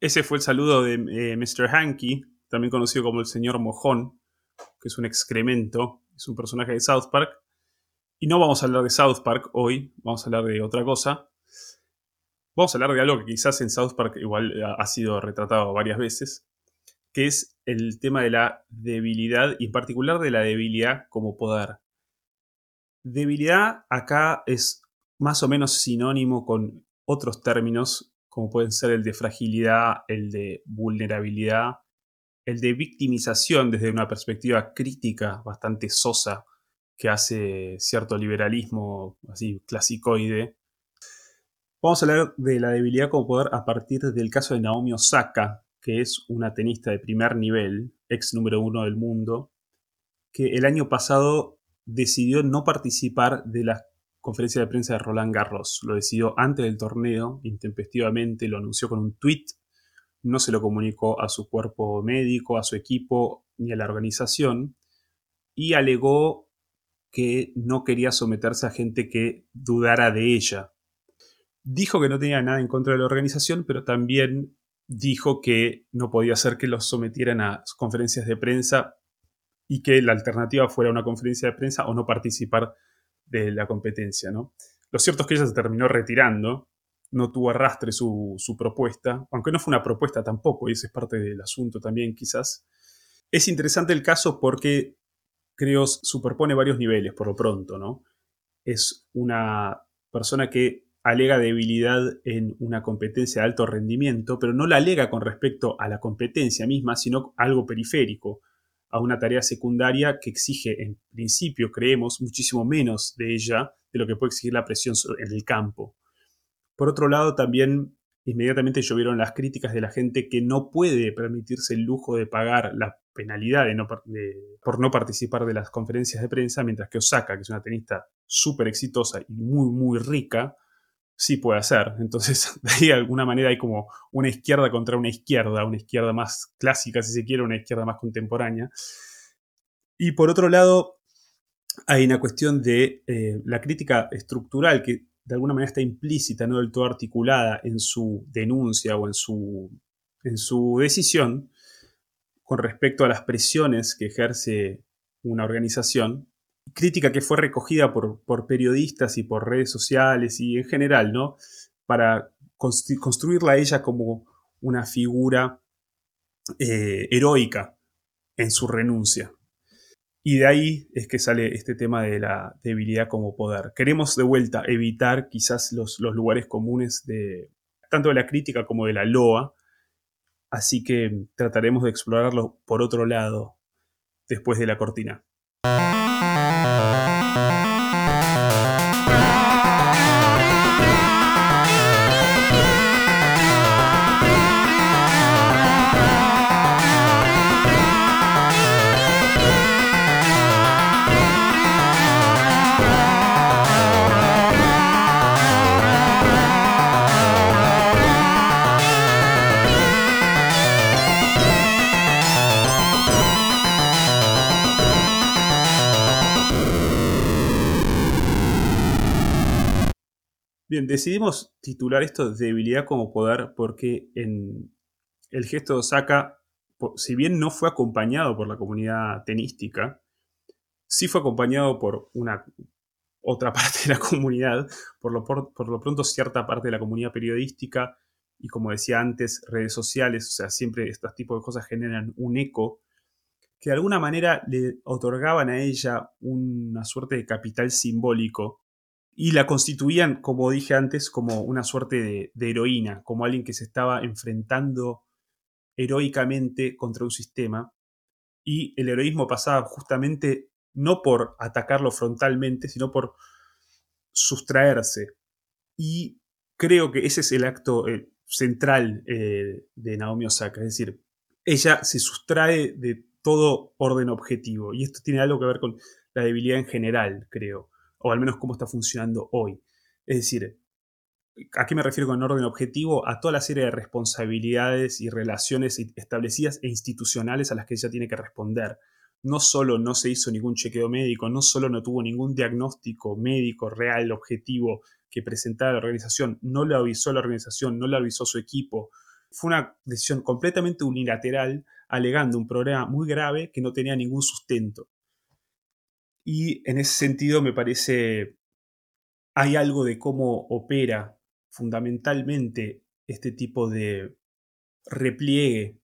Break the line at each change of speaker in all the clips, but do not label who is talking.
Ese fue el saludo de eh, Mr. Hanky, también conocido como el señor Mojón, que es un excremento, es un personaje de South Park. Y no vamos a hablar de South Park hoy, vamos a hablar de otra cosa. Vamos a hablar de algo que quizás en South Park igual ha sido retratado varias veces, que es el tema de la debilidad y en particular de la debilidad como poder. Debilidad acá es más o menos sinónimo con otros términos como pueden ser el de fragilidad, el de vulnerabilidad, el de victimización desde una perspectiva crítica bastante sosa que hace cierto liberalismo así clasicoide. Vamos a hablar de la debilidad como poder a partir del caso de Naomi Osaka, que es una tenista de primer nivel, ex número uno del mundo, que el año pasado decidió no participar de las conferencia de prensa de Roland Garros. Lo decidió antes del torneo, intempestivamente, lo anunció con un tweet, no se lo comunicó a su cuerpo médico, a su equipo ni a la organización, y alegó que no quería someterse a gente que dudara de ella. Dijo que no tenía nada en contra de la organización, pero también dijo que no podía ser que los sometieran a conferencias de prensa y que la alternativa fuera una conferencia de prensa o no participar de la competencia. ¿no? Lo cierto es que ella se terminó retirando, no tuvo arrastre su, propuesta, aunque no fue una propuesta tampoco, y ese es parte del asunto también quizás. Es interesante el caso porque creo superpone varios niveles por lo pronto, ¿no? Es una persona que alega debilidad en una competencia de alto rendimiento, pero no la alega con respecto a la competencia misma, sino algo periférico, a una tarea secundaria que exige, en principio, creemos, muchísimo menos de ella de lo que puede exigir la presión en el campo. Por otro lado, también inmediatamente llovieron las críticas de la gente que no puede permitirse el lujo de pagar la penalidad por no participar de las conferencias de prensa, mientras que Osaka, que es una tenista súper exitosa y muy, muy rica, sí puede hacer. Entonces, de alguna manera hay como una izquierda contra una izquierda, una izquierda más clásica, si se quiere, una izquierda más contemporánea. Y por otro lado, hay una cuestión de eh, la crítica estructural que de alguna manera está implícita, no del todo articulada en su denuncia o en su, en su decisión con respecto a las presiones que ejerce una organización crítica que fue recogida por, periodistas y por redes sociales y en general, ¿no? Para construirla a ella como una figura eh, heroica en su renuncia. Y de ahí es que sale este tema de la debilidad como poder. Queremos de vuelta evitar quizás los, los lugares comunes de tanto de la crítica como de la loa, así que trataremos de explorarlo por otro lado después de la cortina. Música Bien, decidimos titular esto debilidad como poder porque en el gesto de Osaka, si bien no fue acompañado por la comunidad tenística, sí fue acompañado por una otra parte de la comunidad, por lo, por lo pronto cierta parte de la comunidad periodística y como decía antes, redes sociales, o sea, siempre estos tipos de cosas generan un eco que de alguna manera le otorgaban a ella una suerte de capital simbólico y la constituían, como dije antes, como una suerte de, heroína, como alguien que se estaba enfrentando heroicamente contra un sistema. Y el heroísmo pasaba justamente no por atacarlo frontalmente, sino por sustraerse. Y creo que ese es el acto central eh, de Naomi Osaka, es decir, ella se sustrae de todo orden objetivo. Y esto tiene algo que ver con la debilidad en general, creo o al menos cómo está funcionando hoy. Es decir, ¿a qué me refiero con orden objetivo? A toda la serie de responsabilidades y relaciones establecidas e institucionales a las que ella tiene que responder. No solo no se hizo ningún chequeo médico, no solo no tuvo ningún diagnóstico médico real, objetivo que presentara la organización, no le avisó la organización, no le avisó su equipo, fue una decisión completamente unilateral, alegando un problema muy grave que no tenía ningún sustento. Y en ese sentido me parece, hay algo de cómo opera fundamentalmente este tipo de repliegue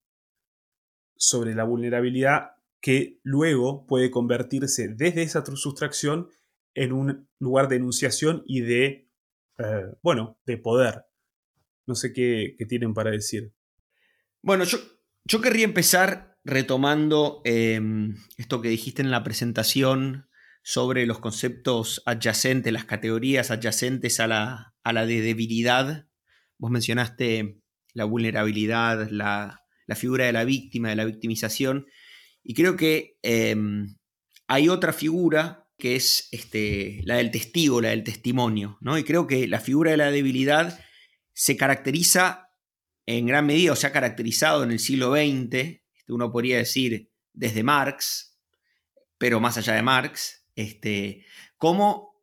sobre la vulnerabilidad que luego puede convertirse desde esa sustracción en un lugar de enunciación y de, eh, bueno, de poder. No sé qué, tienen para decir.
Bueno, yo, yo querría empezar retomando em, esto que dijiste en la presentación sobre los conceptos adyacentes, las categorías adyacentes a la, a la de debilidad. Vos mencionaste la vulnerabilidad, la, la figura de la víctima, de la victimización. Y creo que em, hay otra figura que es este, la del testigo, la del testimonio, ¿no? Y creo que la figura de la debilidad se caracteriza en gran medida, o se ha caracterizado en el siglo XX, este, uno podría decir desde Marx, pero más allá de Marx, este, como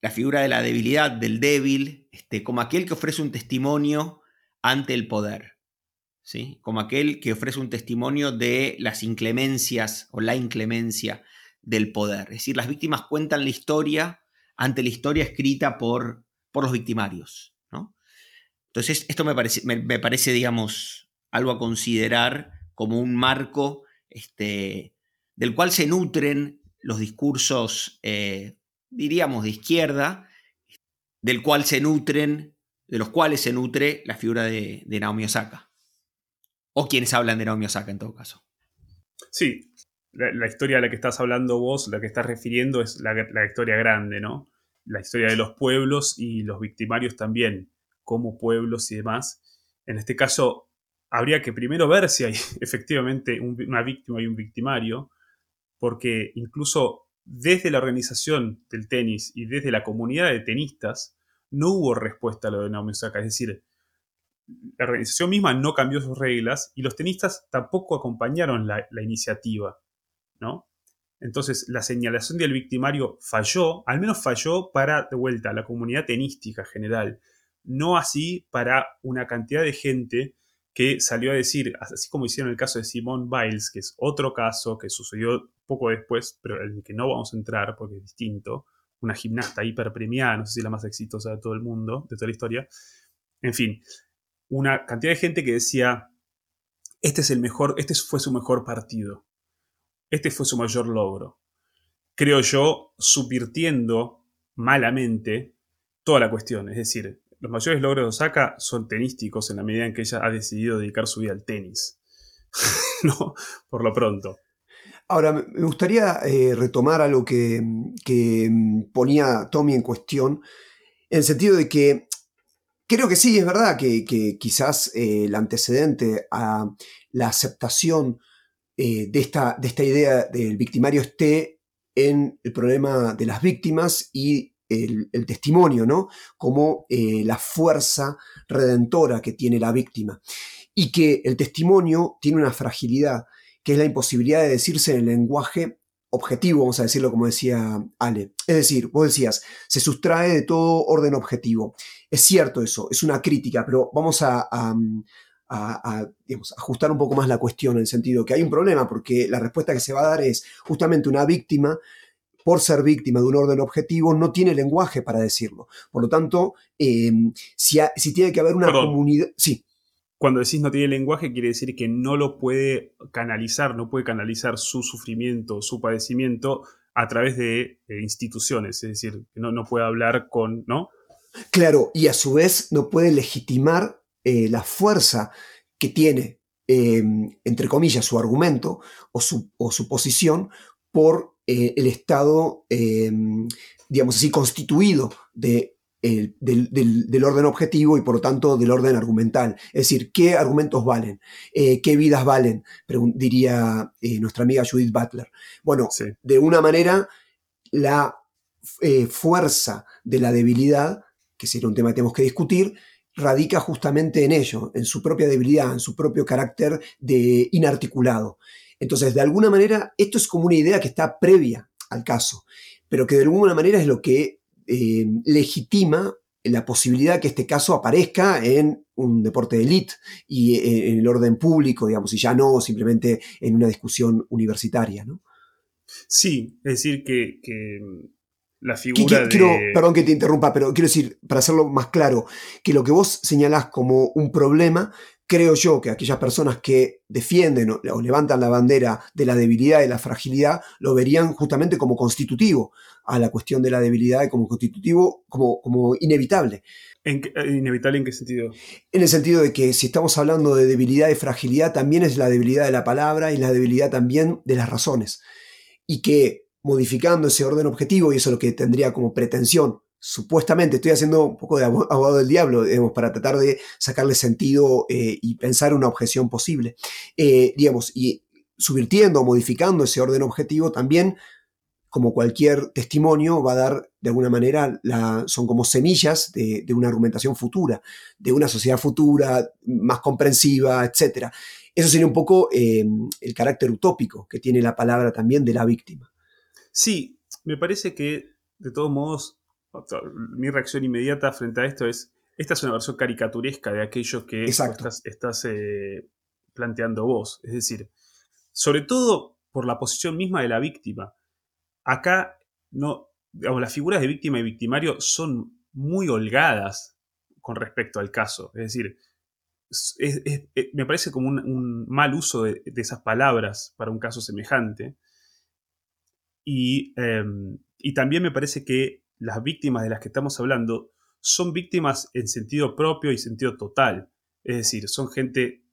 la figura de la debilidad, del débil, este, como aquel que ofrece un testimonio ante el poder como aquel que ofrece un testimonio de las inclemencias o la inclemencia del poder. Es decir, las víctimas cuentan la historia ante la historia escrita por, por los victimarios. ¿no? Entonces, esto me parece, me, parece, digamos, algo a considerar como un marco este, del cual se nutren los discursos, eh, diríamos, de izquierda, del cual se nutren, de los cuales se nutre la figura de, de Naomi Osaka. O quienes hablan de Naomi Osaka en todo caso.
Sí, la, historia a la que estás hablando vos, la que estás refiriendo es la, historia grande, ¿no? La historia de los pueblos y los victimarios también, como pueblos y demás. En este caso, habría que primero ver si hay efectivamente una víctima y un victimario, porque incluso desde la organización del tenis y desde la comunidad de tenistas, no hubo respuesta a lo de Naomi Osaka. Es decir, la organización misma no cambió sus reglas y los tenistas tampoco acompañaron la, iniciativa, ¿no? Entonces, la señalación del victimario falló, al menos falló para, de vuelta, la comunidad tenística general, no así para una cantidad de gente que salió a decir, así como hicieron el caso de Simone Biles, que es otro caso que sucedió poco después, pero en el que no vamos a entrar porque es distinto, una gimnasta hiperpremiada, no sé si la más exitosa de todo el mundo, de toda la historia. En fin, una cantidad de gente que decía, este es el mejor, este fue su mejor partido, este fue su mayor logro. Creo yo, subvirtiendo malamente toda la cuestión. Es decir, los mayores logros de Osaka son tenísticos en la medida en que ella ha decidido dedicar su vida al tenis. por lo pronto.
Ahora, me gustaría eh, retomar algo que, que ponía Tommy en cuestión, en el sentido de que Creo que sí, es verdad que, quizás eh, el antecedente a la aceptación eh, de, esta, de, esta, idea del victimario esté en el problema de las víctimas y el, testimonio, ¿no? Como eh, la fuerza redentora que tiene la víctima. Y que el testimonio tiene una fragilidad, que es la imposibilidad de decirse en el lenguaje objetivo, vamos a decirlo como decía Ale. Es decir, vos decías, se sustrae de todo orden objetivo. Es cierto eso, es una crítica, pero vamos a, ajustar un poco más la cuestión en el sentido que hay un problema, porque la respuesta que se va a dar es justamente una víctima por ser víctima de un orden objetivo, no tiene lenguaje para decirlo. Por lo tanto, em, si, si, tiene que haber una comunidad... Sí
cuando decís no tiene lenguaje, quiere decir que no lo puede canalizar, no puede canalizar su sufrimiento, su padecimiento a través de, instituciones, es decir, no, no, puede hablar con, ¿no?
Claro, y a su vez no puede legitimar eh, la fuerza que tiene, em, entre comillas, su argumento o su, o su posición por eh, el Estado, em, digamos así, constituido de del, orden objetivo y por lo tanto del orden argumental. Es decir, ¿qué argumentos valen? Eh, ¿Qué vidas valen? diría eh, nuestra amiga Judith Butler. Bueno, de una manera, la fuerza de la debilidad, que sería un tema que tenemos que discutir, radica justamente en ello, en su propia debilidad, en su propio carácter de inarticulado. Entonces, de alguna manera, esto es como una idea que está previa al caso, pero que de alguna manera es lo que eh, legitima la posibilidad que este caso aparezca en un deporte de élite y eh, en el orden público, digamos, y ya no simplemente en una discusión universitaria, ¿no?
Sí, es decir, que, la figura
de... perdón que te interrumpa, pero quiero decir, para hacerlo más claro, que lo que vos señalás como un problema creo yo que aquellas personas que defienden o, levantan la bandera de la debilidad y la fragilidad lo verían justamente como constitutivo a la cuestión de la debilidad y como constitutivo, como, como inevitable.
¿En eh, ¿Inevitable en qué sentido?
En el sentido de que si estamos hablando de debilidad y fragilidad, también es la debilidad de la palabra y la debilidad también de las razones. Y que modificando ese orden objetivo, y eso es lo que tendría como pretensión supuestamente estoy haciendo un poco de abogado del diablo, digamos, para tratar de sacarle sentido eh, y pensar una objeción posible. Eh, digamos, y subvirtiendo o modificando ese orden objetivo también, como cualquier testimonio, va a dar de alguna manera, son como semillas de, una argumentación futura, de una sociedad futura, más comprensiva, etc. Eso sería un poco eh, el carácter utópico que tiene la palabra también de la víctima.
Sí, me parece que de todos modos mi reacción inmediata frente a esto es, esta es una versión caricaturesca de aquello que estás, eh, planteando vos. Es decir, sobre todo por la posición misma de la víctima. Acá, no, las figuras de víctima y victimario son muy holgadas con respecto al caso. Es decir, me parece como un, mal uso de, esas palabras para un caso semejante. Y, em, y también me parece que las víctimas de las que estamos hablando son víctimas en sentido propio y sentido total. Es decir, son gente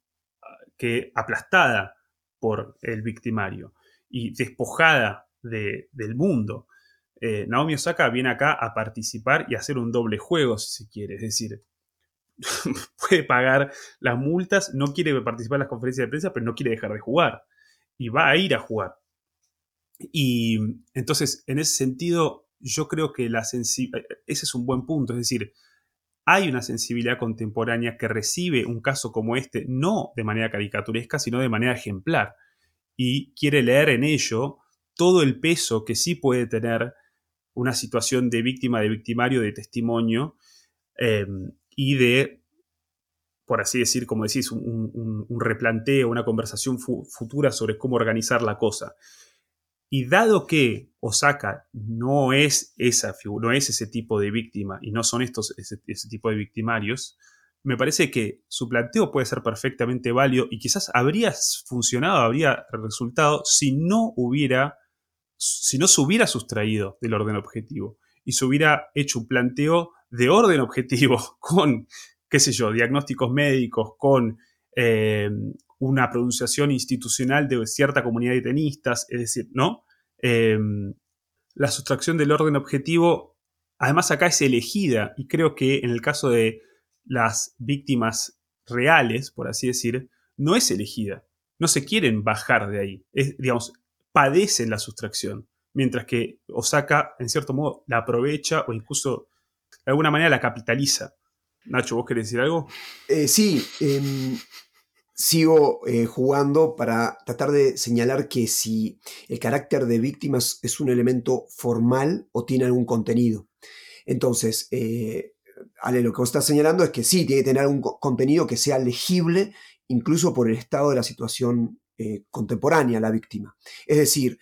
ah, que aplastada por el victimario y despojada del mundo. Eh, Naomi Osaka viene acá a participar y hacer un doble juego, si se quiere. Es decir, puede pagar las multas, no quiere participar en las conferencias de prensa, pero no quiere dejar de jugar. Y va a ir a jugar. Y entonces, en ese sentido, yo creo que la eh, ese es un buen punto, es decir, hay una sensibilidad contemporánea que recibe un caso como este no de manera caricaturesca, sino de manera ejemplar, y quiere leer en ello todo el peso que sí puede tener una situación de víctima, de victimario, de testimonio, em, y de, por así decir, como decís, un, replanteo, una conversación futura sobre cómo organizar la cosa. Y dado que Osaka no es, esa, no es ese tipo de víctima y no son estos, ese, tipo de victimarios, me parece que su planteo puede ser perfectamente válido y quizás habría funcionado, habría resultado si no hubiera, si no se hubiera sustraído del orden objetivo y se hubiera hecho un planteo de orden objetivo con, qué sé yo, diagnósticos médicos, con eh, una pronunciación institucional de cierta comunidad de tenistas, es decir, ¿no? Em, la sustracción del orden objetivo, además acá es elegida, y creo que en el caso de las víctimas reales, por así decir, no es elegida. No se quieren bajar de ahí. Digamos, padecen la sustracción. Mientras que Osaka, en cierto modo, la aprovecha o incluso de alguna manera la capitaliza. Nacho, ¿vos querés decir algo?
Eh, sí, em, sigo eh, jugando para tratar de señalar que si el carácter de víctimas es un elemento formal o tiene algún contenido. Entonces, eh, Ale, lo que vos estás señalando es que sí, tiene que tener algún contenido que sea legible incluso por el estado de la situación eh, contemporánea la víctima. Es decir,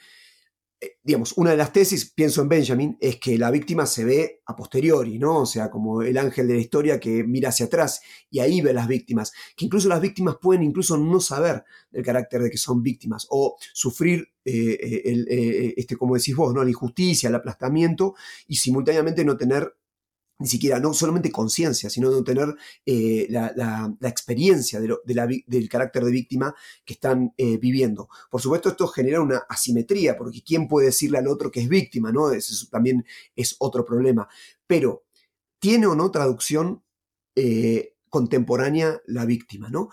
digamos, una de las tesis, pienso en Benjamin, es que la víctima se ve a posteriori, ¿no? O sea, como el ángel de la historia que mira hacia atrás y ahí ve a las víctimas, que incluso las víctimas pueden incluso no saber el carácter de que son víctimas o sufrir, eh, eh, el, este, como decís vos, ¿no? La injusticia, el aplastamiento y simultáneamente no tener ni siquiera, no solamente conciencia, sino de tener eh, la, experiencia del carácter de víctima que están eh, viviendo. Por supuesto, esto genera una asimetría, porque ¿quién puede decirle al otro que es víctima? ¿no? Eso también es otro problema. Pero, ¿tiene o no traducción eh, contemporánea la víctima? ¿no?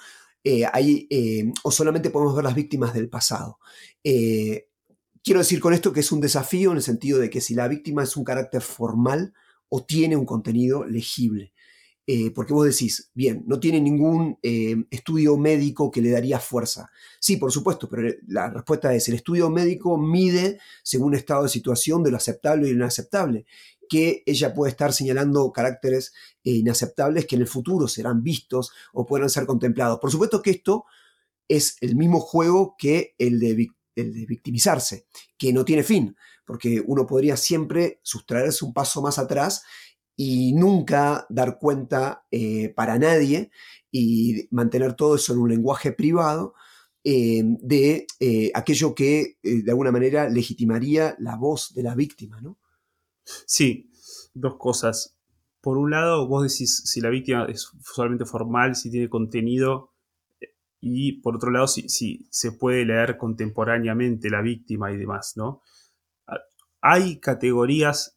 Hay, o solamente podemos ver las víctimas del pasado. quiero decir con esto que es un desafío en el sentido de que si la víctima es un carácter formal, o tiene un contenido legible. eh, porque vos decís, bien, no tiene ningún eh, estudio médico que le daría fuerza. Sí, por supuesto, pero la respuesta es, el estudio médico mide según estado de situación de lo aceptable y lo inaceptable, que ella puede estar señalando caracteres eh, inaceptables que en el futuro serán vistos o puedan ser contemplados. Por supuesto que esto es el mismo juego que el de, el de victimizarse, que no tiene fin, porque uno podría siempre sustraerse un paso más atrás y nunca dar cuenta eh, para nadie y mantener todo eso en un lenguaje privado eh, de eh, aquello que de alguna manera legitimaría la voz de la víctima, ¿no?
Sí, dos cosas. Por un lado, vos decís si la víctima es solamente formal, si tiene contenido, y por otro lado, si, se puede leer contemporáneamente la víctima y demás, ¿no? Hay categorías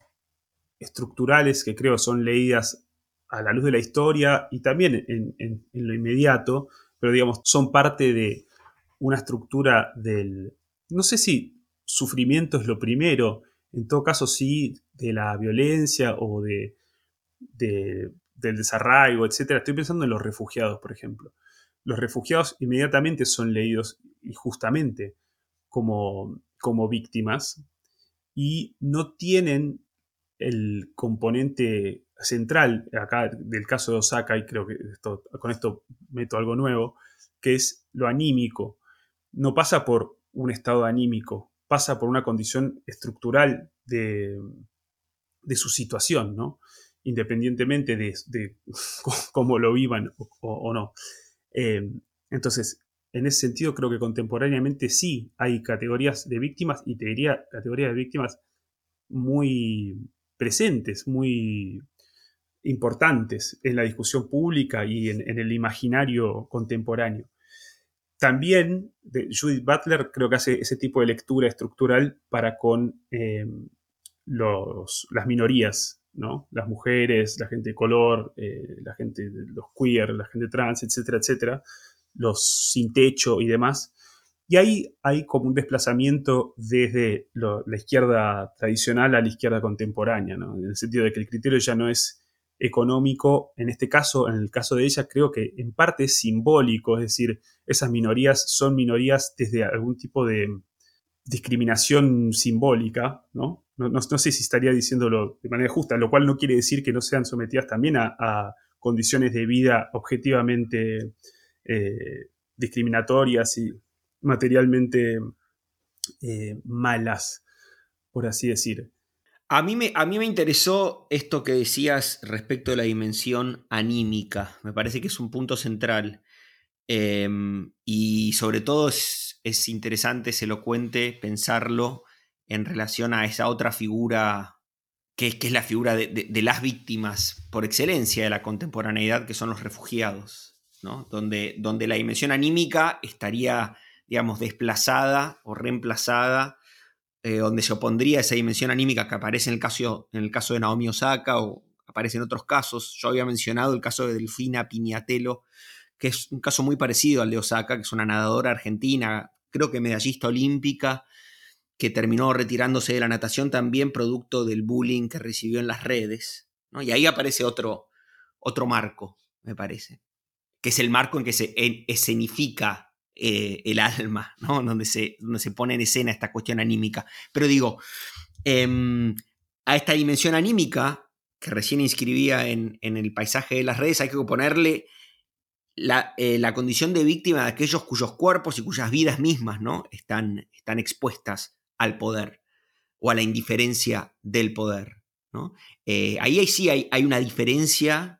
estructurales que creo son leídas a la luz de la historia y también en, lo inmediato, pero digamos, son parte de una estructura del, no sé si sufrimiento es lo primero, en todo caso sí, de la violencia o de, del desarraigo, etc. Estoy pensando en los refugiados, por ejemplo. Los refugiados inmediatamente son leídos injustamente como, como víctimas y no tienen el componente central acá del caso de Osaka, y creo que con esto meto algo nuevo, que es lo anímico. No pasa por un estado anímico, pasa por una condición estructural de, su situación, ¿no? independientemente de, cómo lo vivan o, no. Eh, entonces, en ese sentido, creo que contemporáneamente sí hay categorías de víctimas y te diría categorías de víctimas muy presentes, muy importantes en la discusión pública y en, el imaginario contemporáneo. También Judith Butler creo que hace ese tipo de lectura estructural para con eh, las minorías, ¿no? las mujeres, la gente de color, eh, la gente, los queer, la gente trans, etcétera, etcétera, los sin techo y demás, y ahí hay como un desplazamiento desde la izquierda tradicional a la izquierda contemporánea, en el sentido de que el criterio ya no es económico, en este caso, en el caso de ella, creo que en parte es simbólico, es decir, esas minorías son minorías desde algún tipo de discriminación simbólica, ¿no? No, sé si estaría diciéndolo de manera justa, lo cual no quiere decir que no sean sometidas también a, condiciones de vida objetivamente eh, discriminatorias y materialmente eh, malas, por así decir.
A mí, me, a mí me interesó esto que decías respecto de la dimensión anímica. Me parece que es un punto central. Em, y sobre todo es, interesante, es elocuente pensarlo en relación a esa otra figura que, que es la figura de, de, las víctimas por excelencia de la contemporaneidad, que son los refugiados, ¿no? donde, donde la dimensión anímica estaría digamos, desplazada o reemplazada, eh, donde se opondría esa dimensión anímica que aparece en el, caso, en el caso de Naomi Osaka o aparece en otros casos. Yo había mencionado el caso de Delfina Piñatelo, que es un caso muy parecido al de Osaka, que es una nadadora argentina, creo que medallista olímpica, que terminó retirándose de la natación también producto del bullying que recibió en las redes. Y ahí aparece otro, otro marco, me parece, que es el marco en que se escenifica eh, el alma, ¿no? Donde se, donde se pone en escena esta cuestión anímica. Pero digo, em, a esta dimensión anímica, que recién inscribía en, el paisaje de las redes, hay que ponerle la, eh, la, condición de víctima de aquellos cuyos cuerpos y cuyas vidas mismas ¿no? están, están expuestas al poder o a la indiferencia del poder. ¿no? Eh, ahí, sí hay, hay, una diferencia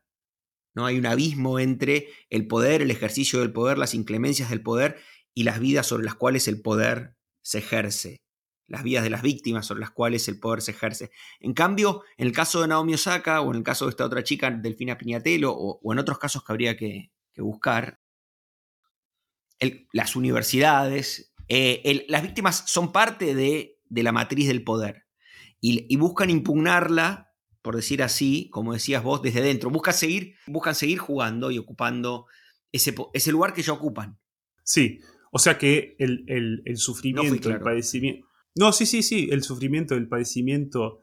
¿no? Hay un abismo entre el poder, el ejercicio del poder, las inclemencias del poder y las vidas sobre las cuales el poder se ejerce, las vidas de las víctimas sobre las cuales el poder se ejerce. En cambio, en el caso de Naomi Osaka o en el caso de esta otra chica, Delfina Piñatelo, o, en otros casos que habría que, buscar, las universidades, eh, las víctimas son parte de, la matriz del poder y buscan impugnarla por decir así, como decías vos, desde dentro. Buscan seguir, buscan seguir jugando y ocupando ese, ese lugar que ya ocupan.
Sí, o sea que el, sufrimiento, el padecimiento. No, sí, sí, sí, el sufrimiento, el padecimiento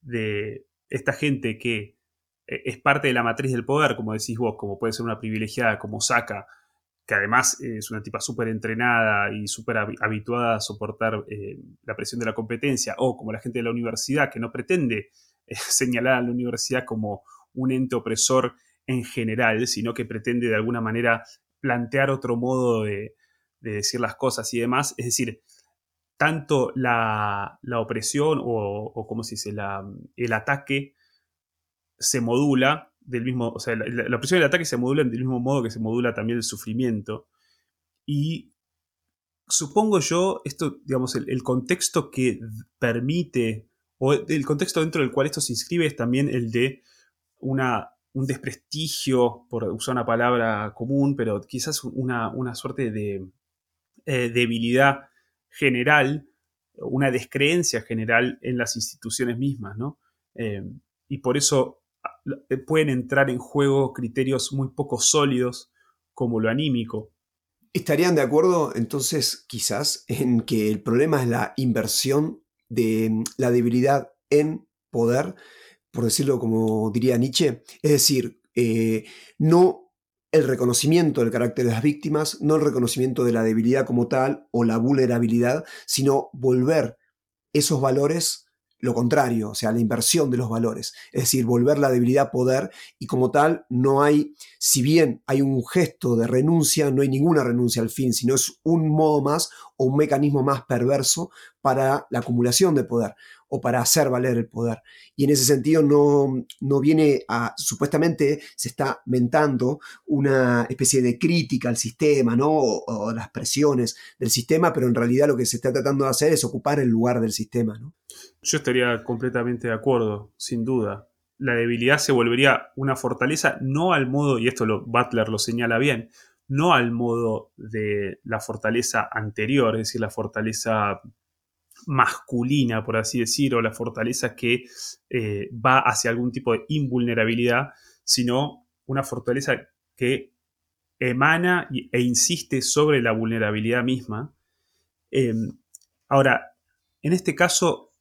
de esta gente que e, es parte de la matriz del poder, como decís vos, como puede ser una privilegiada como Saka, que además es una tipa súper entrenada y súper habituada a soportar eh, la presión de la competencia, o como la gente de la universidad, que no pretende eh, señalar a la universidad como un ente opresor en general, sino que pretende de alguna manera plantear otro modo de, decir las cosas y demás. Es decir, tanto la, opresión o, como se dice, el ataque se modula del mismo, o sea, la, opresión y el ataque se modulan del mismo modo que se modula también el sufrimiento. Y supongo yo, esto, digamos, el, contexto que permite, o el contexto dentro del cual esto se inscribe es también el de una, un desprestigio, por usar una palabra común, pero quizás una, suerte de eh, debilidad general, una descreencia general en las instituciones mismas, ¿no? Eh, y por eso pueden entrar en juego criterios muy poco sólidos como lo anímico.
¿Estarían de acuerdo entonces quizás en que el problema es la inversión de mm, la debilidad en poder, por decirlo como diría Nietzsche? Es decir, eh, no el reconocimiento del carácter de las víctimas, no el reconocimiento de la debilidad como tal o la vulnerabilidad, sino volver esos valores lo contrario, o sea, la inversión de los valores, es decir, volver la debilidad a poder y como tal no hay, si bien hay un gesto de renuncia, no hay ninguna renuncia al fin, sino es un modo más o un mecanismo más perverso para la acumulación de poder o para hacer valer el poder. Y en ese sentido no, no viene a, supuestamente se está mentando una especie de crítica al sistema, ¿no? O, las presiones del sistema, pero en realidad lo que se está tratando de hacer es ocupar el lugar del sistema, ¿no?
Yo estaría completamente de acuerdo, sin duda. La debilidad se volvería una fortaleza, no al modo, y esto lo, Butler lo señala bien, no al modo de la fortaleza anterior, es decir, la fortaleza masculina, por así decir, o la fortaleza que eh, va hacia algún tipo de invulnerabilidad, sino una fortaleza que emana e insiste sobre la vulnerabilidad misma. Em, ahora, en este caso,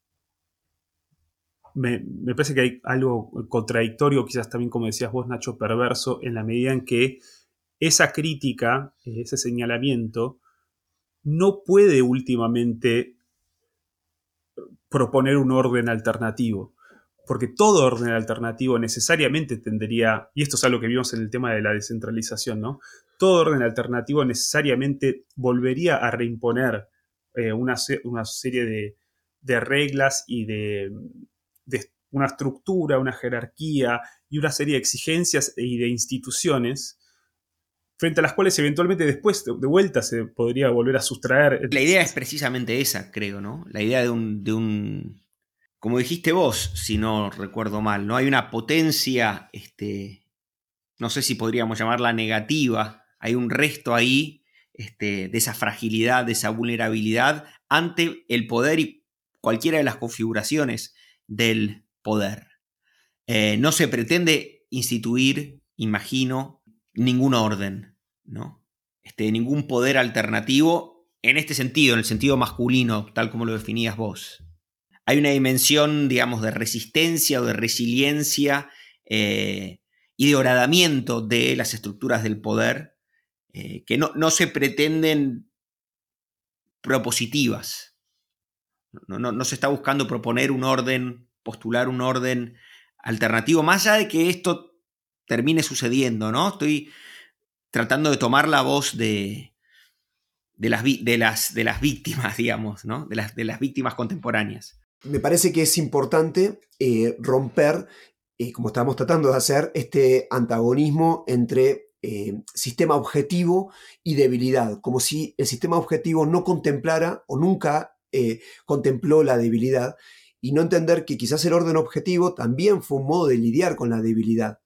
me, me, parece que hay algo contradictorio, quizás también, como decías vos, Nacho, perverso, en la medida en que esa crítica, ese señalamiento, no puede últimamente proponer un orden alternativo. Porque todo orden alternativo necesariamente tendría, y esto es algo que vimos en el tema de la descentralización, ¿no? Todo orden alternativo necesariamente volvería a reimponer eh, una, serie de, reglas y de, una estructura, una jerarquía y una serie de exigencias y de instituciones frente a las cuales eventualmente después de, vuelta se podría volver a sustraer.
La idea es precisamente esa, creo, ¿no? La idea de un, de un como dijiste vos, si no recuerdo mal, ¿no? Hay una potencia, este, no sé si podríamos llamarla negativa, hay un resto ahí este, de esa fragilidad, de esa vulnerabilidad ante el poder y cualquiera de las configuraciones del poder. Eh, no se pretende instituir, imagino, ningún orden, ¿no? Este, ningún poder alternativo en este sentido, en el sentido masculino, tal como lo definías vos. Hay una dimensión, digamos, de resistencia o de resiliencia eh, y de horadamiento de las estructuras del poder eh, que no, no, se pretenden propositivas. No, no, se está buscando proponer un orden, postular un orden alternativo, más allá de que esto termine sucediendo, ¿no? Estoy tratando de tomar la voz de, de, las, de, las, de las, víctimas, digamos, ¿no? De las, de las víctimas contemporáneas.
Me parece que es importante eh, romper, eh, como estamos tratando de hacer, este antagonismo entre eh, sistema objetivo y debilidad, como si el sistema objetivo no contemplara o nunca contempló la debilidad y no entender que quizás el orden objetivo también fue un modo de lidiar con la debilidad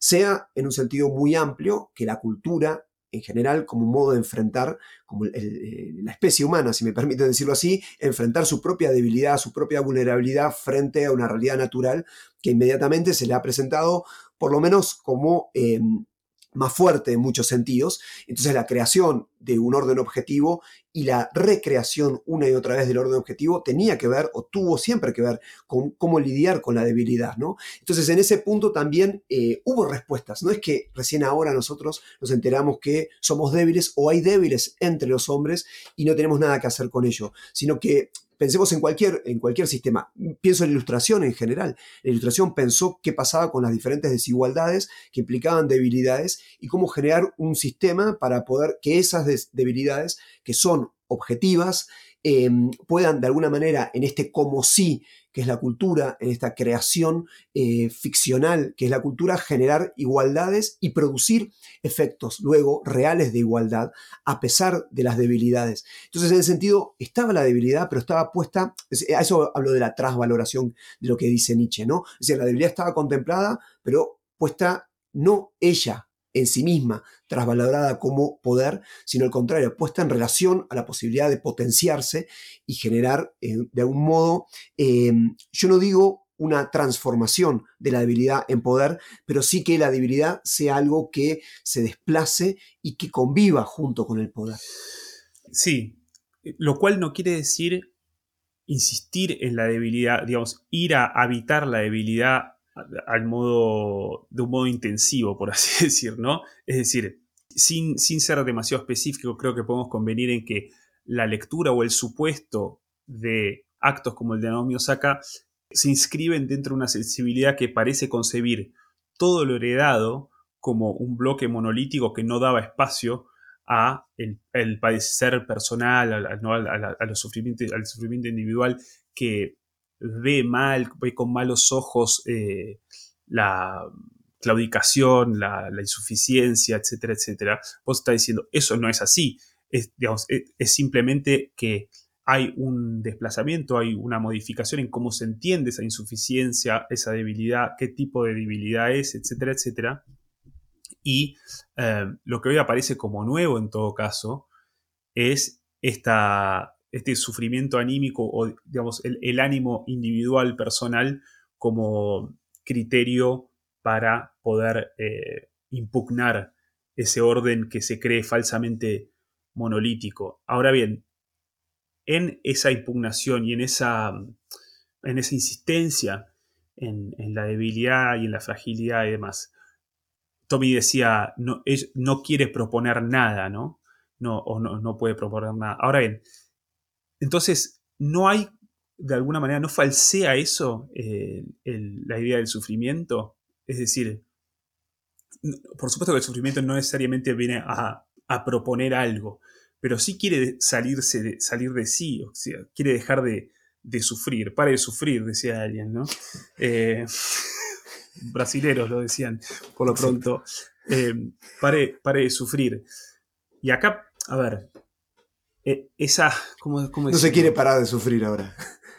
sea en un sentido muy amplio, que la cultura en general como un modo de enfrentar, como eh, la especie humana, si me permiten decirlo así, enfrentar su propia debilidad, su propia vulnerabilidad frente a una realidad natural que inmediatamente se le ha presentado, por lo menos como em, más fuerte en muchos sentidos. Entonces la creación de un orden objetivo y la recreación una y otra vez del orden objetivo tenía que ver o tuvo siempre que ver con cómo lidiar con la debilidad, ¿no? Entonces en ese punto también eh, hubo respuestas. No es que recién ahora nosotros nos enteramos que somos débiles o hay débiles entre los hombres y no tenemos nada que hacer con ello, sino que Pensemos en cualquier, en cualquier sistema. Pienso en ilustración en general. La ilustración pensó qué pasaba con las diferentes desigualdades que implicaban debilidades y cómo generar un sistema para poder que esas debilidades, que son objetivas, Em, puedan de alguna manera en este como sí, que es la cultura, en esta creación eh, ficcional, que es la cultura, generar igualdades y producir efectos luego reales de igualdad a pesar de las debilidades. Entonces, en ese sentido, estaba la debilidad, pero estaba puesta, a eso hablo de la trasvaloración de lo que dice Nietzsche, ¿no? Es decir, la debilidad estaba contemplada, pero puesta no ella en sí misma trasvalorada como poder, sino al contrario, puesta en relación a la posibilidad de potenciarse y generar eh, de algún modo, em, yo no digo una transformación de la debilidad en poder, pero sí que la debilidad sea algo que se desplace y que conviva junto con el poder.
Sí, lo cual no quiere decir insistir en la debilidad, digamos, ir a habitar la debilidad al modo, de un modo intensivo, por así decir, ¿no? Es decir, sin, sin ser demasiado específico, creo que podemos convenir en que la lectura o el supuesto de actos como el de Naomi Osaka se inscriben dentro de una sensibilidad que parece concebir todo lo heredado como un bloque monolítico que no daba espacio a el, padecer personal, al sufrimiento, al sufrimiento individual que ve mal, ve con malos ojos eh, la claudicación, la, insuficiencia, etcétera, etcétera, vos estás diciendo, eso no es así. Es, es, simplemente que hay un desplazamiento, hay una modificación en cómo se entiende esa insuficiencia, esa debilidad, qué tipo de debilidad es, etcétera, etcétera. Y eh, lo que hoy aparece como nuevo en todo caso es esta, este sufrimiento anímico o, digamos, el, ánimo individual, personal, como criterio para poder eh, impugnar ese orden que se cree falsamente monolítico. Ahora bien, en esa impugnación y en esa, en esa insistencia en, la debilidad y en la fragilidad y demás, Tommy decía, no, no quiere proponer nada, ¿no? No, o no, no puede proponer nada. Ahora bien, entonces, no hay, de alguna manera, no falsea eso eh, la idea del sufrimiento. Es decir, por supuesto que el sufrimiento no necesariamente viene a, proponer algo, pero sí quiere salirse de, salir de sí, o sea, quiere dejar de, sufrir. Pare de sufrir, decía alguien, ¿no? Eh, brasileros lo decían, por lo pronto. Eh, pare, pare de sufrir. Y acá, a ver, esa. ¿cómo,
no se quiere parar de sufrir ahora.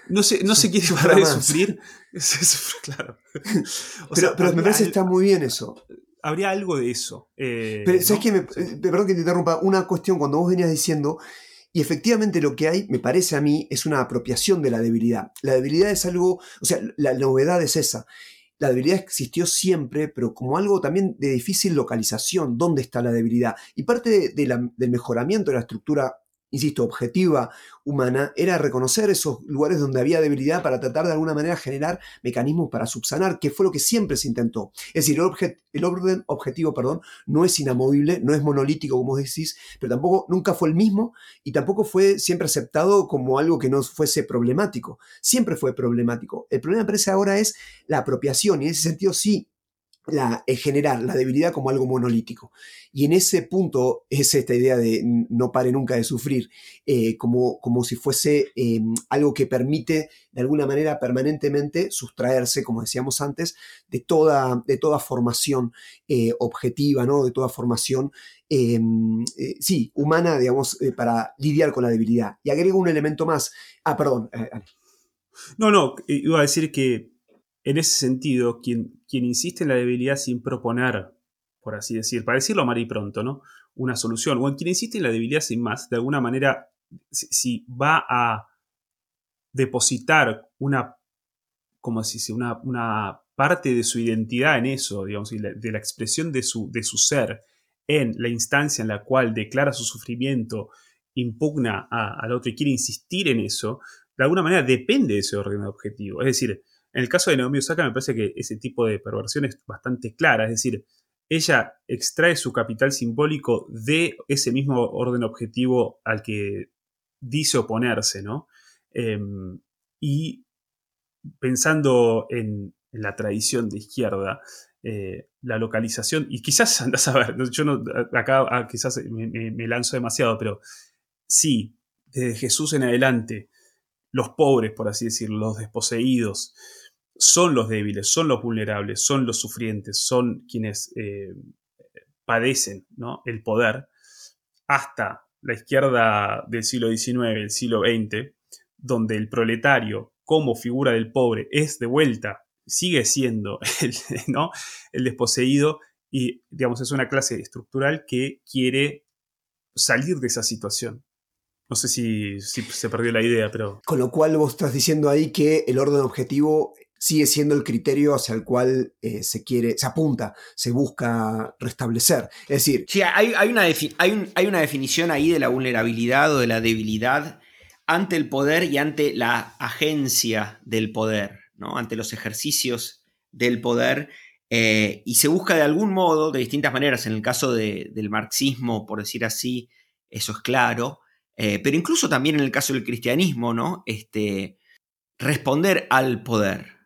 No se, no se quiere parar de sufrir. claro.
pero, me parece que está muy bien eso.
Habría algo de eso.
Eh, pero, ¿sabes qué? Eh, perdón que te interrumpa. Una cuestión, cuando vos venías diciendo. Y efectivamente lo que hay, me parece a mí, es una apropiación de la debilidad. La debilidad es algo, o sea, la novedad es esa. La debilidad existió siempre, pero como algo también de difícil localización, ¿dónde está la debilidad? Y parte del mejoramiento de la estructura insisto, objetiva humana, era reconocer esos lugares donde había debilidad para tratar de alguna manera generar mecanismos para subsanar, que fue lo que siempre se intentó. Es decir, el, orden objetivo perdón, no es inamovible, no es monolítico, como decís, pero tampoco nunca fue el mismo y tampoco fue siempre aceptado como algo que no fuese problemático. Siempre fue problemático. El problema, parece ahora, es la apropiación y en ese sentido sí la, generar la debilidad como algo monolítico. Y en ese punto es esta idea de no pare nunca de sufrir, eh, como, como si fuese em, algo que permite de alguna manera permanentemente sustraerse, como decíamos antes, de toda, de toda formación eh, objetiva, ¿no? de toda formación, em, eh, sí, humana, digamos, para lidiar con la debilidad. Y agrego un elemento más. Ah, perdón.
No, no, iba a decir que en ese sentido, quien, insiste en la debilidad sin proponer, por así decir, para decirlo mal y pronto, ¿no? Una solución, o en quien insiste en la debilidad sin más, de alguna manera, si, va a depositar una como si una, una parte de su identidad en eso, digamos, de la expresión de su, ser en la instancia en la cual declara su sufrimiento, impugna al otro y quiere insistir en eso, de alguna manera depende de ese orden objetivo. Es decir, en el caso de Naomi Osaka me parece que ese tipo de perversión es bastante clara, es decir, ella extrae su capital simbólico de ese mismo orden objetivo al que dice oponerse, ¿no? Em, y pensando en, la tradición de izquierda, eh, la localización, y quizás andas a ver, yo no, acá ah, quizás me, lanzo demasiado, pero sí, desde Jesús en adelante, los pobres, por así decirlo, los desposeídos, son los débiles, son los vulnerables, son los sufrientes, son quienes eh, padecen ¿no? el poder, hasta la izquierda del siglo XIX, el siglo XX, donde el proletario como figura del pobre es de vuelta, sigue siendo el, ¿no? el desposeído y digamos es una clase estructural que quiere salir de esa situación. No sé si, se perdió la idea, pero...
Con lo cual vos estás diciendo ahí que el orden objetivo sigue siendo el criterio hacia el cual eh, se quiere, se apunta, se busca restablecer. Es decir.
Sí, hay, una hay, una definición ahí de la vulnerabilidad o de la debilidad ante el poder y ante la agencia del poder, ¿no? ante los ejercicios del poder. Eh, y se busca de algún modo, de distintas maneras, en el caso del marxismo, por decir así, eso es claro, eh, pero incluso también en el caso del cristianismo, ¿no? Este, responder al poder,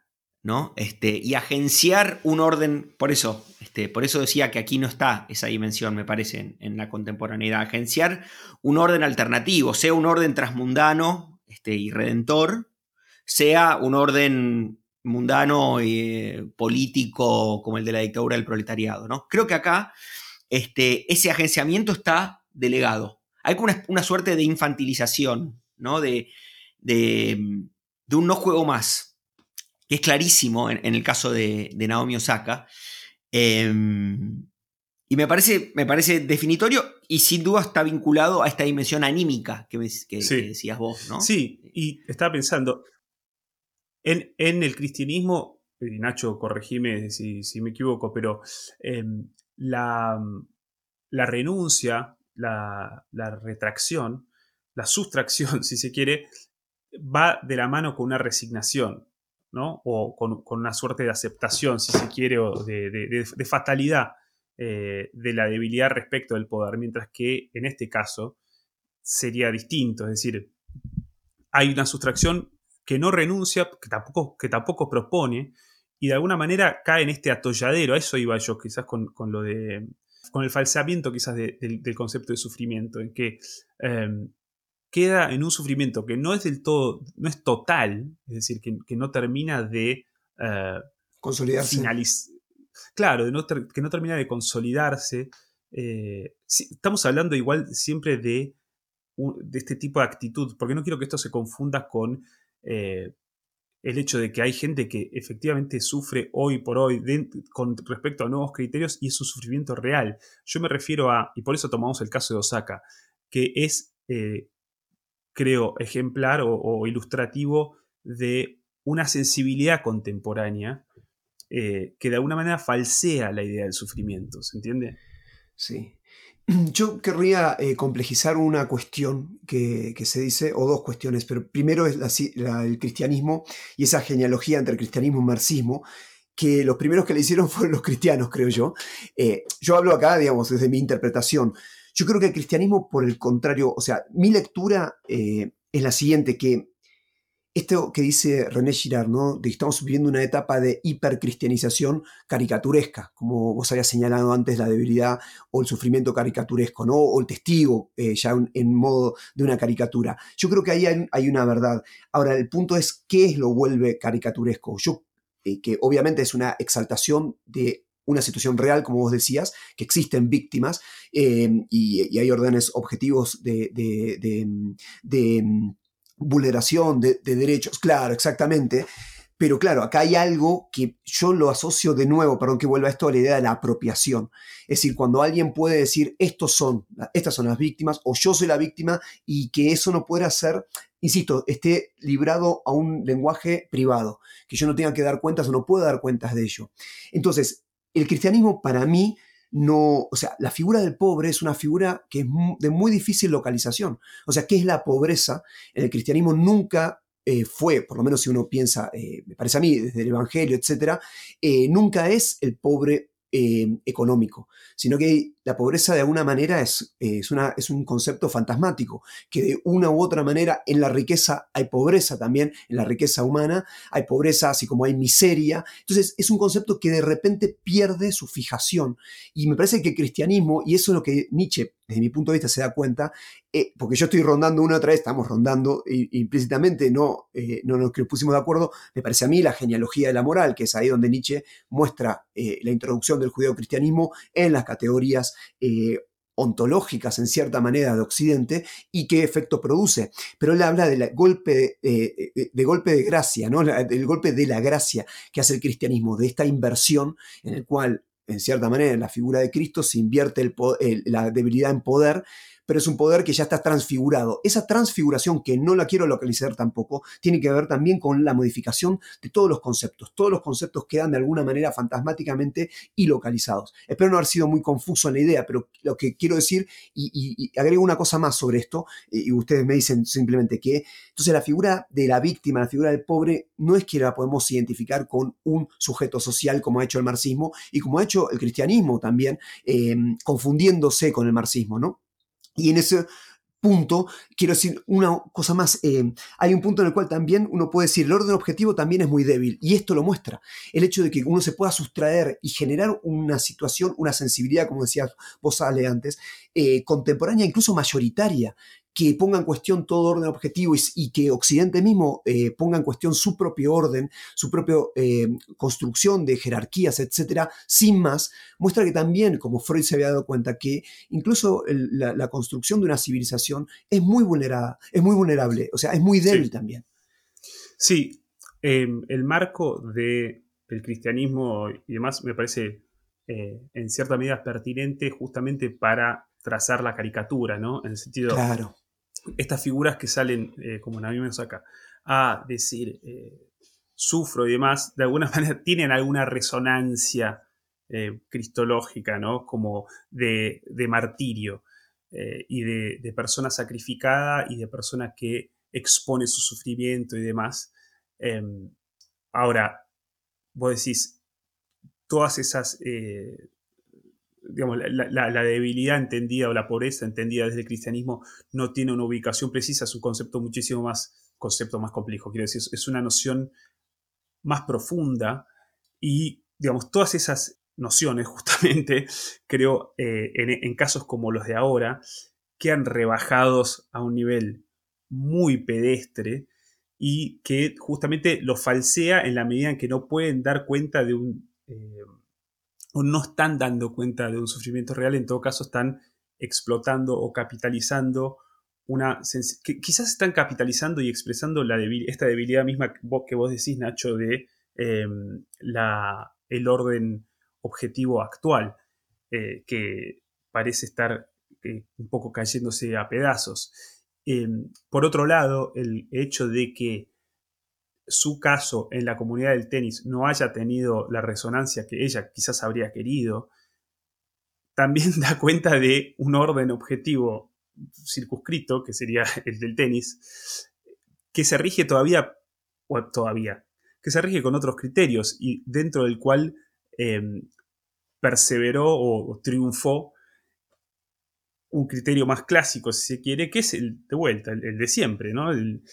¿no? Este, y agenciar un orden, por eso, este, por eso decía que aquí no está esa dimensión, me parece, en, la contemporaneidad, agenciar un orden alternativo, sea un orden transmundano este, y redentor, sea un orden mundano y eh, político como el de la dictadura del proletariado, ¿no? Creo que acá este, ese agenciamiento está delegado hay una, suerte de infantilización, ¿no? De, de, un no juego más, es clarísimo en, el caso de, Naomi Osaka. Em, y me parece, me parece definitorio y sin duda está vinculado a esta dimensión anímica que, decías vos, ¿no?
Sí, y estaba pensando, en, el cristianismo, Nacho, corregime si, me equivoco, pero em, la, la renuncia la, retracción, la sustracción, si se quiere, va de la mano con una resignación, ¿no? O con, una suerte de aceptación, si se quiere, o de, fatalidad eh, de la debilidad respecto del poder, mientras que en este caso sería distinto, es decir, hay una sustracción que no renuncia, que tampoco, que tampoco propone, y de alguna manera cae en este atolladero, a eso iba yo quizás con lo de con el falseamiento quizás del concepto de sufrimiento, en que em, queda en un sufrimiento que no es del todo, no es total, es decir, que, no termina de
uh, consolidarse.
Claro, que no termina de consolidarse. Eh, estamos hablando igual siempre de, de, este tipo de actitud, porque no quiero que esto se confunda con eh, el hecho de que hay gente que efectivamente sufre hoy por hoy con respecto a nuevos criterios y es un sufrimiento real. Yo me refiero a, y por eso tomamos el caso de Osaka, que es, eh, creo, ejemplar o, ilustrativo de una sensibilidad contemporánea eh, que de alguna manera falsea la idea del sufrimiento, ¿se entiende?
Sí. Yo querría eh, complejizar una cuestión que, se dice, o dos cuestiones, pero primero es el cristianismo y esa genealogía entre cristianismo y marxismo, que los primeros que le hicieron fueron los cristianos, creo yo. Eh, yo hablo acá, digamos, desde mi interpretación. Yo creo que el cristianismo, por el contrario, o sea, mi lectura eh, es la siguiente, que esto que dice René Girard, ¿no? de que estamos viviendo una etapa de hipercristianización caricaturesca, como vos habías señalado antes, la debilidad o el sufrimiento caricaturesco, ¿no? o el testigo eh, ya en modo de una caricatura. Yo creo que ahí hay, una verdad. Ahora, el punto es, ¿qué es lo vuelve caricaturesco? Yo, eh, que obviamente es una exaltación de una situación real, como vos decías, que existen víctimas eh, y, hay órdenes objetivos de vulneración de, derechos, claro, exactamente. Pero claro, acá hay algo que yo lo asocio de nuevo, perdón que vuelva a esto, a la idea de la apropiación. Es decir, cuando alguien puede decir, estos son, estas son las víctimas, o yo soy la víctima, y que eso no pueda ser, insisto, esté librado a un lenguaje privado, que yo no tenga que dar cuentas o no pueda dar cuentas de ello. Entonces, el cristianismo para mí no, o sea, la figura del pobre es una figura que es de muy difícil localización. O sea, ¿qué es la pobreza? En el cristianismo nunca eh, fue, por lo menos si uno piensa, eh, me parece a mí, desde el Evangelio, etcétera, eh, nunca es el pobre económico, sino que la pobreza de alguna manera es, es, una, es, un concepto fantasmático, que de una u otra manera en la riqueza hay pobreza también, en la riqueza humana hay pobreza así como hay miseria. Entonces es un concepto que de repente pierde su fijación. Y me parece que el cristianismo, y eso es lo que Nietzsche, desde mi punto de vista, se da cuenta, eh, porque yo estoy rondando una otra vez, estamos rondando implícitamente, no, eh, no nos pusimos de acuerdo, me parece a mí la genealogía de la moral, que es ahí donde Nietzsche muestra eh, la introducción del judeo-cristianismo en las categorías ontológicas en cierta manera de Occidente y qué efecto produce. Pero él habla del golpe de, de, golpe de gracia, ¿no? del golpe de la gracia que hace el cristianismo, de esta inversión en el cual, en cierta manera, en la figura de Cristo se invierte la debilidad en poder pero es un poder que ya está transfigurado. Esa transfiguración, que no la quiero localizar tampoco, tiene que ver también con la modificación de todos los conceptos. Todos los conceptos quedan de alguna manera fantasmáticamente y localizados. Espero no haber sido muy confuso en la idea, pero lo que quiero decir, y, agrego una cosa más sobre esto, y ustedes me dicen simplemente que, entonces la figura de la víctima, la figura del pobre, no es que la podemos identificar con un sujeto social como ha hecho el marxismo y como ha hecho el cristianismo también, eh, confundiéndose con el marxismo, ¿no? Y en ese punto, quiero decir una cosa más, eh, hay un punto en el cual también uno puede decir, el orden objetivo también es muy débil, y esto lo muestra, el hecho de que uno se pueda sustraer y generar una situación, una sensibilidad, como decías vos, Ale, antes, eh, contemporánea, incluso mayoritaria, que ponga en cuestión todo orden objetivo y, que Occidente mismo eh, ponga en cuestión su propio orden, su propia eh, construcción de jerarquías, etcétera, sin más, muestra que también, como Freud se había dado cuenta, que incluso la, construcción de una civilización es muy vulnerada, es muy vulnerable, o sea, es muy débil también.
Sí, em, el marco del cristianismo y demás me parece eh, en cierta medida pertinente justamente para trazar la caricatura, ¿no? En el sentido
claro
estas figuras que salen, eh, como Navi me saca, a decir eh, sufro y demás, de alguna manera tienen alguna resonancia eh, cristológica, ¿no? Como de, martirio y de, persona sacrificada y de persona que expone su sufrimiento y demás. Em, ahora, vos decís, todas esas digamos, la, debilidad entendida o la pobreza entendida desde el cristianismo no tiene una ubicación precisa, es un concepto muchísimo más, concepto más complejo, quiero decir, es una noción más profunda y, digamos, todas esas nociones justamente, creo, eh, en, casos como los de ahora, quedan rebajados a un nivel muy pedestre y que justamente lo falsea en la medida en que no pueden dar cuenta de un... Eh, o no están dando cuenta de un sufrimiento real, en todo caso están explotando o capitalizando una... Que quizás están capitalizando y expresando esta debilidad misma que vos, que vos decís, Nacho, de em, la, el orden objetivo actual, eh, que parece estar eh, un poco cayéndose a pedazos. Em, por otro lado, el hecho de que su caso en la comunidad del tenis no haya tenido la resonancia que ella quizás habría querido, también da cuenta de un orden objetivo circunscrito, que sería el del tenis, que se rige todavía, o todavía, que se rige con otros criterios y dentro del cual em, perseveró o, triunfó un criterio más clásico, si se quiere, que es el de vuelta, el, de siempre, ¿no? el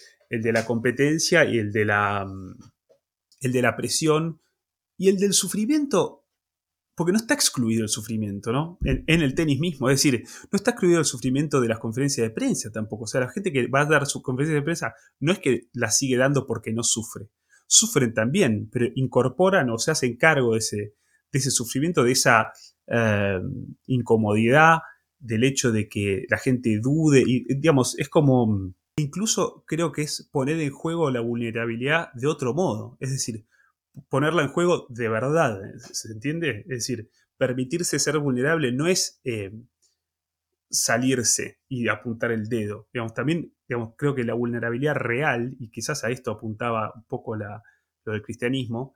de la competencia y el de la, mm, el de la presión y el del sufrimiento, porque no está excluido el sufrimiento, ¿no? En, el tenis mismo, es decir, no está excluido el sufrimiento de las conferencias de prensa tampoco. O sea, la gente que va a dar sus conferencias de prensa no es que la sigue dando porque no sufre. Sufren también, pero incorporan o se hacen cargo de ese, de ese sufrimiento, de esa eh, incomodidad, del hecho de que la gente dude. Y, digamos, es como Incluso creo que es poner en juego la vulnerabilidad de otro modo, es decir, ponerla en juego de verdad, ¿se entiende? Es decir, permitirse ser vulnerable no es eh, salirse y apuntar el dedo. Digamos, también creo que la vulnerabilidad real, y quizás a esto apuntaba un poco lo del cristianismo,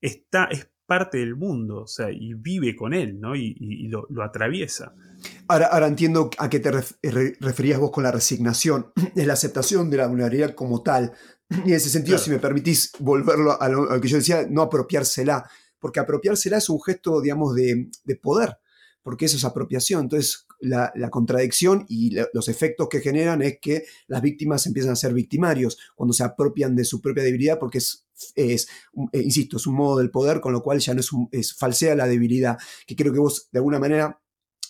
está, es parte del mundo, o sea, y vive con él, ¿no? Y, lo, atraviesa.
Ahora, ahora, entiendo a qué te referías vos con la resignación, es la aceptación de la vulnerabilidad como tal. Y en ese sentido, si me permitís volverlo a lo, que yo decía, no apropiársela, porque apropiársela es un gesto, digamos, de, de poder porque eso es apropiación. Entonces, la, contradicción y los efectos que generan es que las víctimas empiezan a ser victimarios cuando se apropian de su propia debilidad, porque es, es eh, insisto, es un modo del poder, con lo cual ya no es, es falsea la debilidad, que creo que vos de alguna manera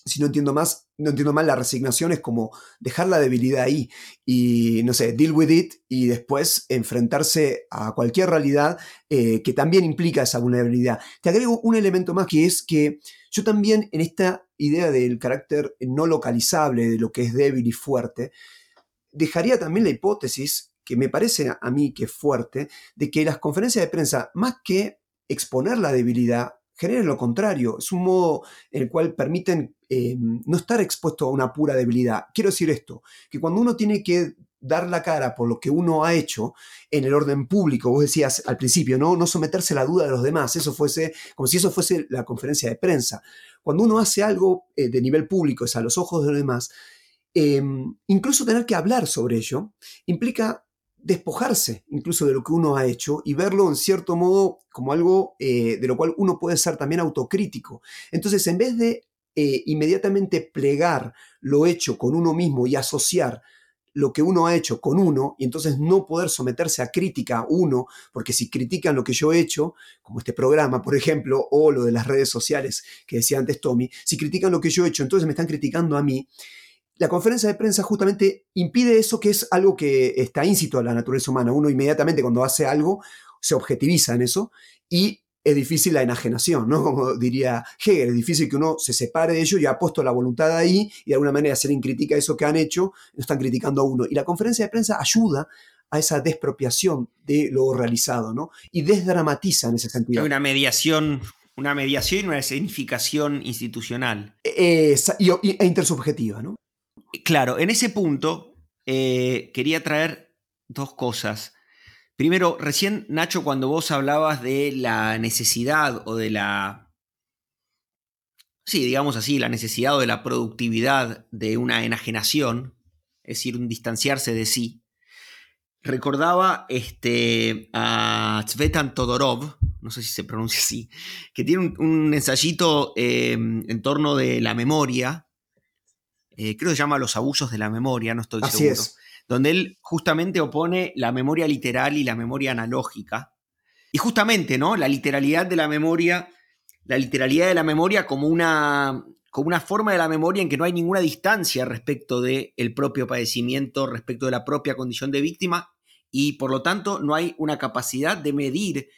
si no entiendo más, no entiendo mal, la resignación es como dejar la debilidad ahí y, no sé, deal with it y después enfrentarse a cualquier realidad eh, que también implica esa vulnerabilidad. Te agrego un elemento más que es que yo también en esta idea del carácter no localizable de lo que es débil y fuerte, dejaría también la hipótesis, que me parece a mí que es fuerte, de que las conferencias de prensa, más que exponer la debilidad, generan lo contrario. Es un modo en el cual permiten eh, no estar expuesto a una pura debilidad. Quiero decir esto, que cuando uno tiene que dar la cara por lo que uno ha hecho en el orden público, vos decías al principio, no, no someterse a la duda de los demás, eso fuese como si eso fuese la conferencia de prensa. Cuando uno hace algo eh, de nivel público, es a los ojos de los demás, em, incluso tener que hablar sobre ello implica despojarse incluso de lo que uno ha hecho y verlo en cierto modo como algo eh, de lo cual uno puede ser también autocrítico. Entonces, en vez de eh, inmediatamente plegar lo hecho con uno mismo y asociar lo que uno ha hecho con uno y entonces no poder someterse a crítica uno, porque si critican lo que yo he hecho, como este programa, por ejemplo, o lo de las redes sociales que decía antes Tommy, si critican lo que yo he hecho, entonces me están criticando a mí. La conferencia de prensa justamente impide eso que es algo que está íncito a la naturaleza humana. Uno inmediatamente cuando hace algo se objetiviza en eso y es difícil la enajenación, ¿no? Como diría Hegel, es difícil que uno se separe de ello y ha puesto la voluntad ahí y de alguna manera le critica eso que han hecho, lo están criticando a uno. Y la conferencia de prensa ayuda a esa despropiación de lo realizado, ¿no? Y desdramatiza en ese sentido.
Hay una mediación, una mediación y una significación institucional.
E, e intersubjetiva, ¿no?
Claro, en ese punto eh, quería traer dos cosas. Primero, recién, Nacho, cuando vos hablabas de la necesidad o de la. Sí, digamos así, la necesidad o de la productividad de una enajenación, es decir, un distanciarse de sí, recordaba este, a Tsvetan Todorov, no sé si se pronuncia así, que tiene un, ensayito em, en torno de la memoria, eh, creo que se llama Los abusos de la memoria, no estoy
así
seguro.
Es
donde él justamente opone la memoria literal y la memoria analógica. Y justamente, ¿no? La literalidad de la memoria, la literalidad de la memoria como una, como una forma de la memoria en que no hay ninguna distancia respecto del propio padecimiento, respecto de la propia condición de víctima, y por lo tanto no hay una capacidad de medir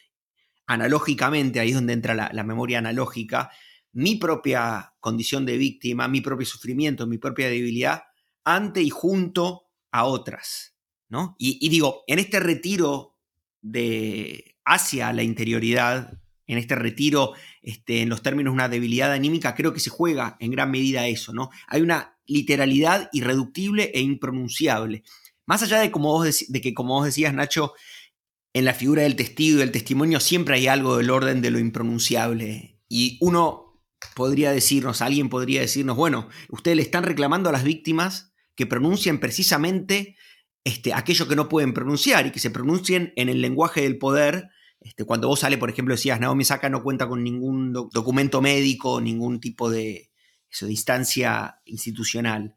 analógicamente, ahí es donde entra la, la memoria analógica, mi propia condición de víctima, mi propio sufrimiento, mi propia debilidad, ante y junto a otras, ¿no? Y, digo, en este retiro de hacia la interioridad, en este retiro, este, en los términos de una debilidad anímica, creo que se juega en gran medida eso, ¿no? Hay una literalidad irreductible e impronunciable. Más allá de, como vos de que, como vos decías, Nacho, en la figura del testigo y del testimonio siempre hay algo del orden de lo impronunciable. Y uno podría decirnos, alguien podría decirnos, bueno, ustedes le están reclamando a las víctimas que pronuncien precisamente este, aquello que no pueden pronunciar y que se pronuncien en el lenguaje del poder. Este, cuando vos sale, por ejemplo, decías, Naomi Saka no cuenta con ningún documento médico, ningún tipo de, eso, instancia institucional.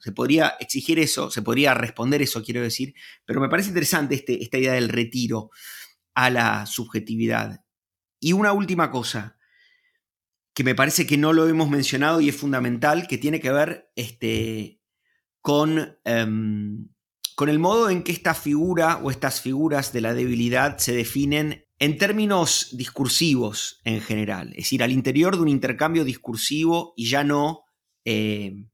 se podría exigir eso, se podría responder eso, quiero decir, pero me parece interesante este, esta idea del retiro a la subjetividad. Y una última cosa, que me parece que no lo hemos mencionado y es fundamental, que tiene que ver este, con, em, con el modo en que esta figura o estas figuras de la debilidad se definen en términos discursivos en general, es decir, al interior de un intercambio discursivo y ya no em,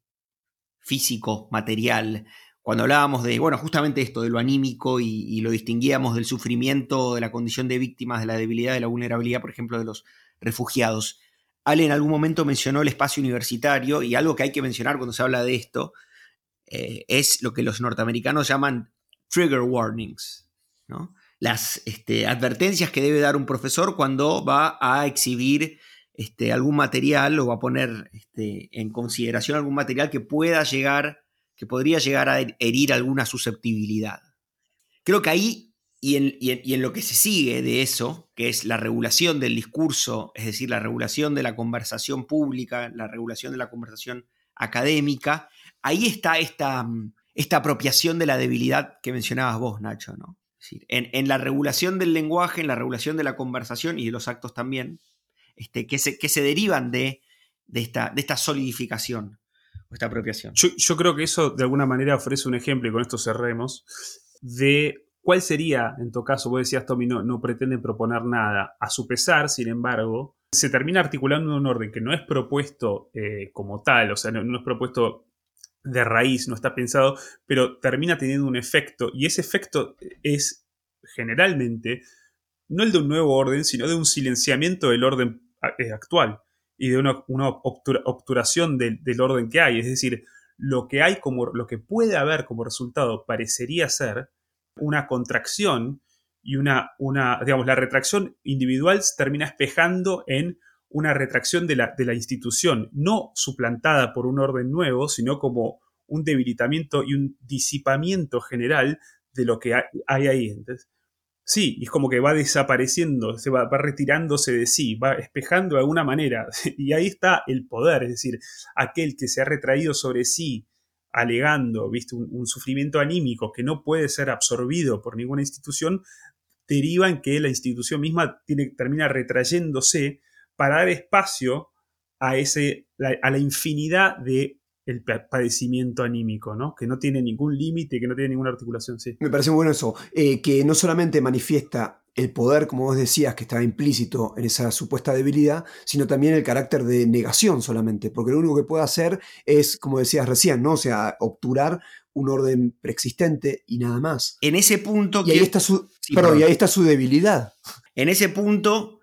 físico, material cuando hablábamos de, bueno, justamente esto, de lo anímico y, lo distinguíamos del sufrimiento, de la condición de víctimas, de la debilidad, de la vulnerabilidad, por ejemplo, de los refugiados. Ale en algún momento mencionó el espacio universitario y algo que hay que mencionar cuando se habla de esto eh, es lo que los norteamericanos llaman trigger warnings, las este, advertencias que debe dar un profesor cuando va a exhibir este, algún material o va a poner este, en consideración algún material que pueda llegar, que podría llegar a herir alguna susceptibilidad. Creo que ahí y en, y en, lo que se sigue de eso, que es la regulación del discurso, es decir, la regulación de la conversación pública, la regulación de la conversación académica, ahí está esta, esta apropiación de la debilidad que mencionabas vos, Nacho, ¿no? en, la regulación del lenguaje, en la regulación de la conversación y de los actos también, este, que, se, que se derivan de, de, esta, de esta solidificación o esta apropiación.
Yo, creo que eso de alguna manera ofrece un ejemplo, y con esto cerremos, de cuál sería, en tu caso, vos decías, Tommy, no, no pretende proponer nada. A su pesar, sin embargo, se termina articulando un orden que no es propuesto eh, como tal, o sea, no, es propuesto de raíz, no está pensado, pero termina teniendo un efecto y ese efecto es generalmente no el de un nuevo orden, sino de un silenciamiento del orden eh, actual y de una, obturación del, orden que hay. Es decir, lo que hay como, lo que puede haber como resultado parecería ser una contracción y una, una digamos, la retracción individual termina espejando en una retracción de la, de la institución, no suplantada por un orden nuevo, sino como un debilitamiento y un disipamiento general de lo que hay ahí. sí, es como que va desapareciendo, se va, retirándose de sí, va espejando de alguna manera. Y ahí está el poder, es decir, aquel que se ha retraído sobre sí, alegando, ¿viste? Un, sufrimiento anímico que no puede ser absorbido por ninguna institución, deriva en que la institución misma tiene, termina retrayéndose para dar espacio a, ese, a la infinidad de el padecimiento anímico, ¿no? Que no tiene ningún límite, que no tiene ninguna articulación, sí.
Me parece bueno eso, eh, que no solamente manifiesta el poder, como vos decías, que estaba implícito en esa supuesta debilidad, sino también el carácter de negación solamente, porque lo único que puede hacer es, como decías recién, ¿no? O sea, obturar un orden preexistente y nada más.
En ese punto...
Y ahí está su, y ahí está su debilidad.
En ese punto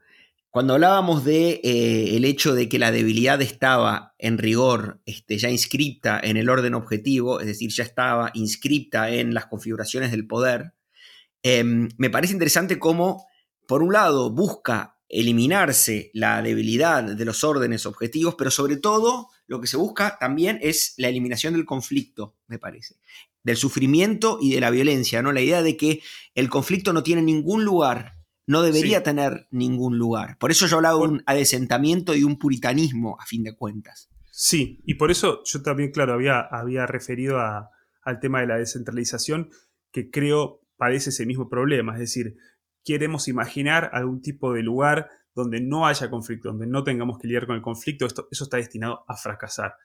cuando hablábamos de eh, el hecho de que la debilidad estaba en rigor este, ya inscripta en el orden objetivo, es decir, ya estaba inscripta en las configuraciones del poder, em, me parece interesante cómo, por un lado, busca eliminarse la debilidad de los órdenes objetivos, pero sobre todo lo que se busca también es la eliminación del conflicto, me parece, del sufrimiento y de la violencia, ¿no? La idea de que el conflicto no tiene ningún lugar no debería tener ningún lugar. Por eso yo hablaba de un adesentamiento y un puritanismo, a fin de cuentas.
Sí, y por eso yo también, claro, había, había referido al tema de la descentralización, que creo padece ese mismo problema. Es decir, queremos imaginar algún tipo de lugar donde no haya conflicto, donde no tengamos que lidiar con el conflicto, esto, eso está destinado a fracasar.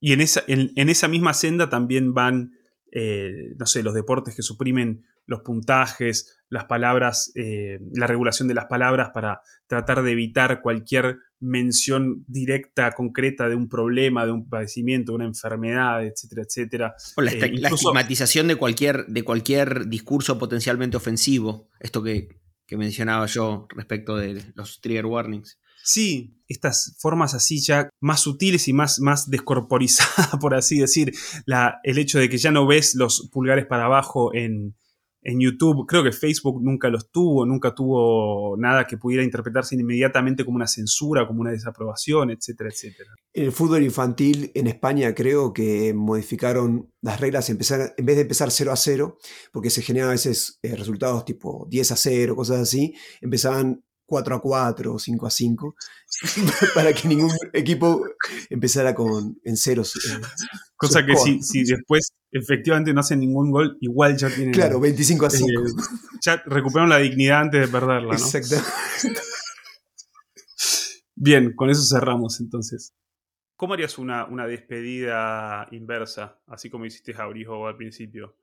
Y en esa, en, esa misma senda también van, eh, no sé, los deportes que suprimen los puntajes, las palabras, eh, la regulación de las palabras para tratar de evitar cualquier mención directa, concreta de un problema, de un padecimiento, de una enfermedad, etcétera, etcétera.
O la, eh, estigmatización de cualquier, de cualquier discurso potencialmente ofensivo, esto que, mencionaba yo respecto de los trigger warnings.
Sí, estas formas así ya más sutiles y más, más descorporizadas, por así decir, la, el hecho de que ya no ves los pulgares para abajo en, en YouTube. Creo que Facebook nunca los tuvo, nunca tuvo nada que pudiera interpretarse inmediatamente como una censura, como una desaprobación, etcétera, etcétera.
En el fútbol infantil en España creo que modificaron las reglas en vez de empezar 0 a 0, porque se generan a veces eh, resultados tipo 10 a 0, cosas así, empezaban 4 a 4 o 5 a 5, para que ningún equipo empezara con, en ceros. Eh,
Cosa que si, si, después efectivamente no hacen ningún gol, igual ya tienen.
Claro, 25 a 5.
Eh, ya recuperaron la dignidad antes de perderla, ¿no? Exactamente. Bien, con eso cerramos entonces. ¿Cómo harías una, una despedida inversa, así como hiciste Jaurijo al principio?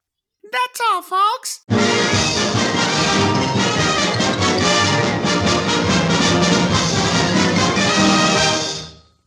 That's all, folks.